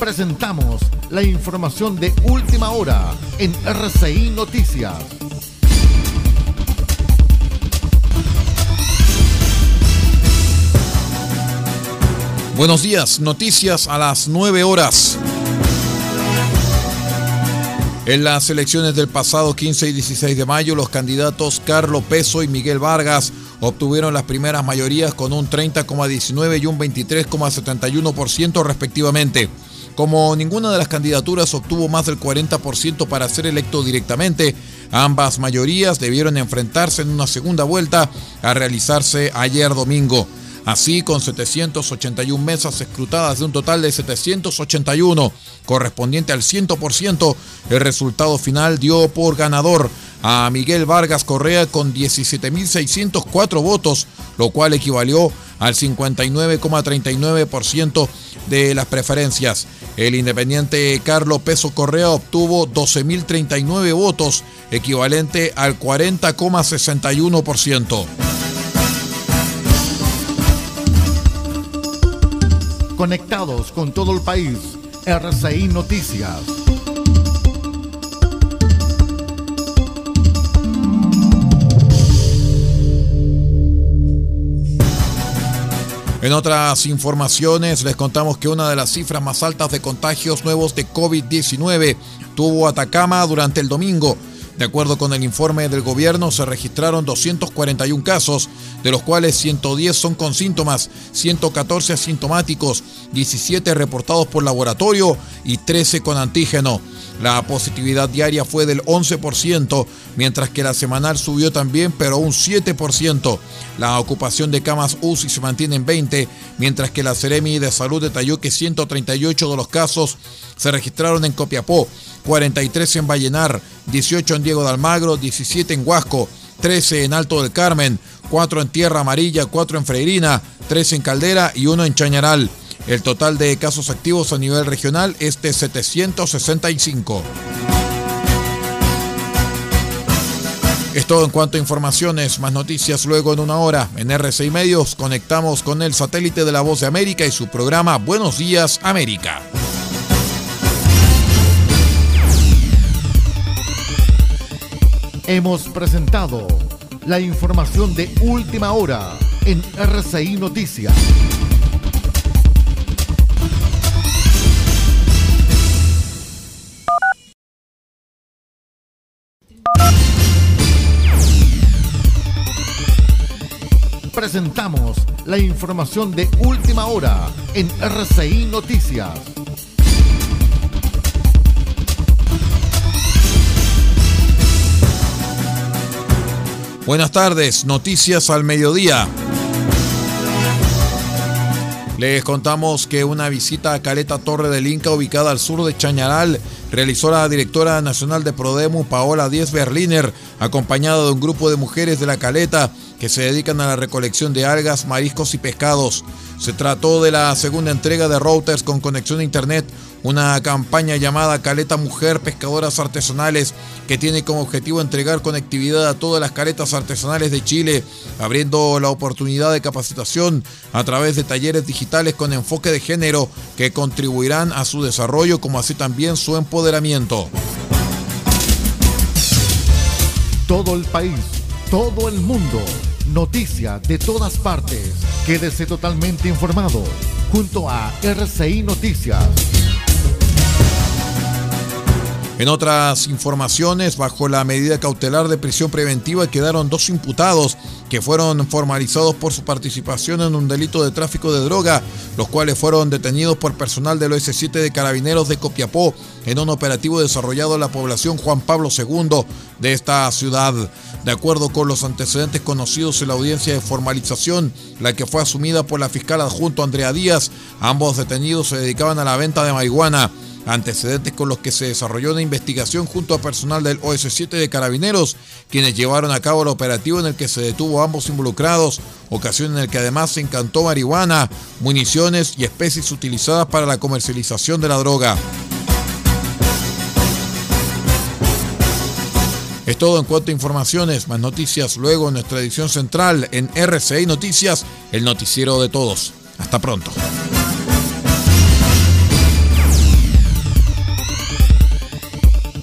Presentamos la información de última hora en RCI Noticias. Buenos días, noticias a las 9 horas. En las elecciones del pasado 15 y 16 de mayo, los candidatos Carlos Peso y Miguel Vargas obtuvieron las primeras mayorías con un 30,19 y un 23,71% respectivamente. Como ninguna de las candidaturas obtuvo más del 40% para ser electo directamente, ambas mayorías debieron enfrentarse en una segunda vuelta a realizarse ayer domingo. Así, con 781 mesas escrutadas de un total de 781, correspondiente al 100%, el resultado final dio por ganador a Miguel Vargas Correa con 17.604 votos, lo cual equivalió al 59,39% de las preferencias. El independiente Carlos Peso Correa obtuvo 12.039 votos, equivalente al 40,61%. Conectados con todo el país, RCI Noticias. En otras informaciones les contamos que una de las cifras más altas de contagios nuevos de COVID-19 tuvo Atacama durante el domingo. De acuerdo con el informe del gobierno, se registraron 241 casos, de los cuales 110 son con síntomas, 114 asintomáticos, 17 reportados por laboratorio y 13 con antígeno. La positividad diaria fue del 11%, mientras que la semanal subió también, pero un 7%. La ocupación de camas UCI se mantiene en 20, mientras que la Ceremi de Salud detalló que 138 de los casos se registraron en Copiapó, 43 en Vallenar, 18 en Diego de Almagro, 17 en Huasco, 13 en Alto del Carmen, 4 en Tierra Amarilla, 4 en Freirina, 3 en Caldera y 1 en Chañaral. El total de casos activos a nivel regional es de 765. Es todo en cuanto a informaciones, más noticias luego en una hora. En RCI Medios conectamos con el satélite de la Voz de América y su programa Buenos Días América. Hemos presentado la información de última hora en RCI Noticias. Presentamos la información de última hora en RCI Noticias. Buenas tardes, noticias al mediodía. Les contamos que una visita a Caleta Torre del Inca, ubicada al sur de Chañaral, realizó la directora nacional de Prodemu, Paola Díez Berliner, acompañada de un grupo de mujeres de la Caleta que se dedican a la recolección de algas, mariscos y pescados. Se trató de la segunda entrega de routers con conexión a Internet, una campaña llamada Caleta Mujer Pescadoras Artesanales que tiene como objetivo entregar conectividad a todas las caletas artesanales de Chile, abriendo la oportunidad de capacitación a través de talleres digitales con enfoque de género que contribuirán a su desarrollo como así también su empoderamiento. Todo el país, todo el mundo, noticias de todas partes. Quédese totalmente informado junto a RCI Noticias. En otras informaciones, bajo la medida cautelar de prisión preventiva quedaron dos imputados que fueron formalizados por su participación en un delito de tráfico de droga, los cuales fueron detenidos por personal del OS7 de Carabineros de Copiapó en un operativo desarrollado en la población Juan Pablo II de esta ciudad. De acuerdo con los antecedentes conocidos en la audiencia de formalización, la que fue asumida por la fiscal adjunto Andrea Díaz, ambos detenidos se dedicaban a la venta de marihuana antecedentes con los que se desarrolló una investigación junto a personal del OS7 de Carabineros, quienes llevaron a cabo el operativo en el que se detuvo a ambos involucrados, ocasión en el que además se encantó marihuana, municiones y especies utilizadas para la comercialización de la droga. Es todo en cuanto a informaciones, más noticias luego en nuestra edición central en RCI Noticias, el noticiero de todos. Hasta pronto.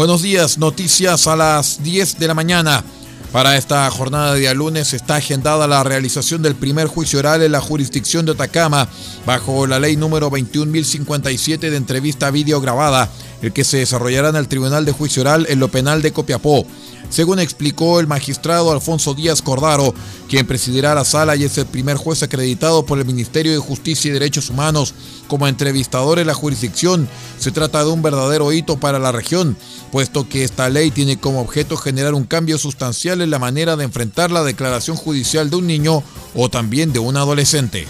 Buenos días, noticias a las 10 de la mañana. Para esta jornada de día lunes está agendada la realización del primer juicio oral en la jurisdicción de Atacama bajo la ley número 21.057 de entrevista video grabada, el que se desarrollará en el Tribunal de Juicio Oral en lo penal de Copiapó según explicó el magistrado Alfonso Díaz Cordaro, quien presidirá la sala y es el primer juez acreditado por el Ministerio de Justicia y Derechos Humanos como entrevistador en la jurisdicción. Se trata de un verdadero hito para la región, puesto que esta ley tiene como objeto generar un cambio sustancial en la manera de enfrentar la declaración judicial de un niño o también de un adolescente.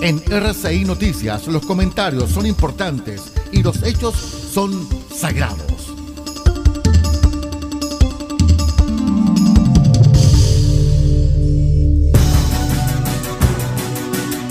En RCI Noticias los comentarios son importantes y los hechos son sagrados.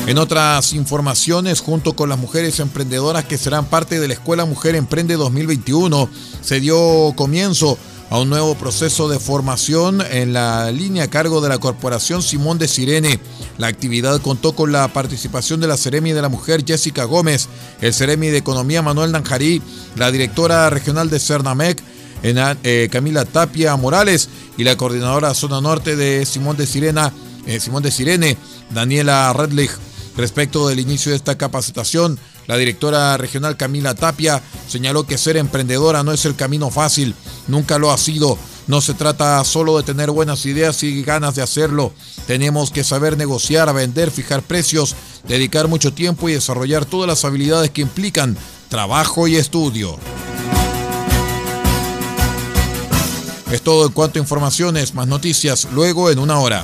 En otras informaciones, junto con las mujeres emprendedoras que serán parte de la Escuela Mujer Emprende 2021, se dio comienzo a un nuevo proceso de formación en la línea a cargo de la Corporación Simón de Sirene. La actividad contó con la participación de la Ceremi de la Mujer Jessica Gómez, el Ceremi de Economía Manuel Nanjarí, la directora regional de Cernamec, eh, Camila Tapia Morales y la coordinadora zona norte de Simón de Sirena, eh, Simón de Sirene, Daniela Redlich. Respecto del inicio de esta capacitación, la directora regional Camila Tapia señaló que ser emprendedora no es el camino fácil, nunca lo ha sido. No se trata solo de tener buenas ideas y ganas de hacerlo. Tenemos que saber negociar, vender, fijar precios, dedicar mucho tiempo y desarrollar todas las habilidades que implican trabajo y estudio. Es todo en cuanto a informaciones, más noticias luego en una hora.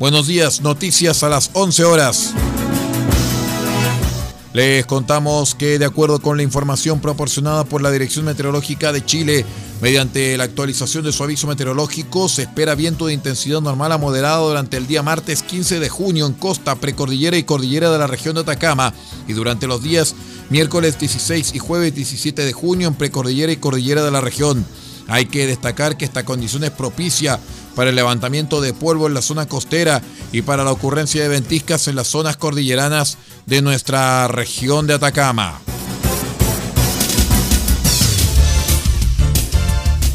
Buenos días, noticias a las 11 horas. Les contamos que de acuerdo con la información proporcionada por la Dirección Meteorológica de Chile, mediante la actualización de su aviso meteorológico, se espera viento de intensidad normal a moderado durante el día martes 15 de junio en costa, precordillera y cordillera de la región de Atacama y durante los días miércoles 16 y jueves 17 de junio en precordillera y cordillera de la región. Hay que destacar que esta condición es propicia para el levantamiento de polvo en la zona costera y para la ocurrencia de ventiscas en las zonas cordilleranas de nuestra región de Atacama.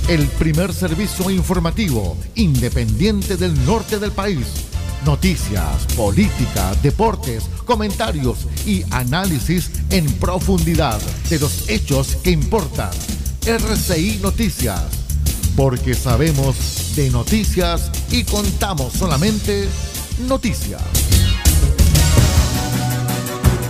El primer servicio informativo independiente del norte del país. Noticias, política, deportes, comentarios y análisis en profundidad de los hechos que importan. RCI Noticias porque sabemos de noticias y contamos solamente noticias.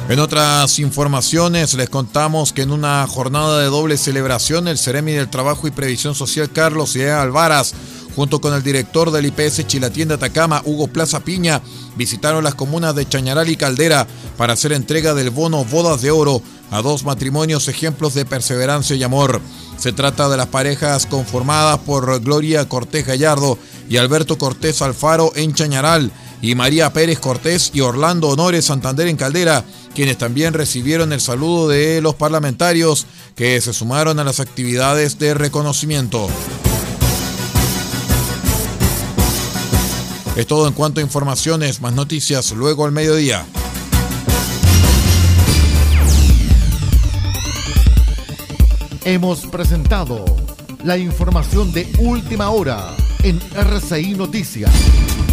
En otras informaciones les contamos que en una jornada de doble celebración el Ceremi del Trabajo y Previsión Social Carlos E. Alvaras junto con el director del IPS Chilatienda Atacama, Hugo Plaza Piña, visitaron las comunas de Chañaral y Caldera para hacer entrega del bono Bodas de Oro a dos matrimonios ejemplos de perseverancia y amor. Se trata de las parejas conformadas por Gloria Cortés Gallardo y Alberto Cortés Alfaro en Chañaral y María Pérez Cortés y Orlando Honores Santander en Caldera, quienes también recibieron el saludo de los parlamentarios que se sumaron a las actividades de reconocimiento. Es todo en cuanto a informaciones, más noticias luego al mediodía. Hemos presentado la información de última hora en RCI Noticias.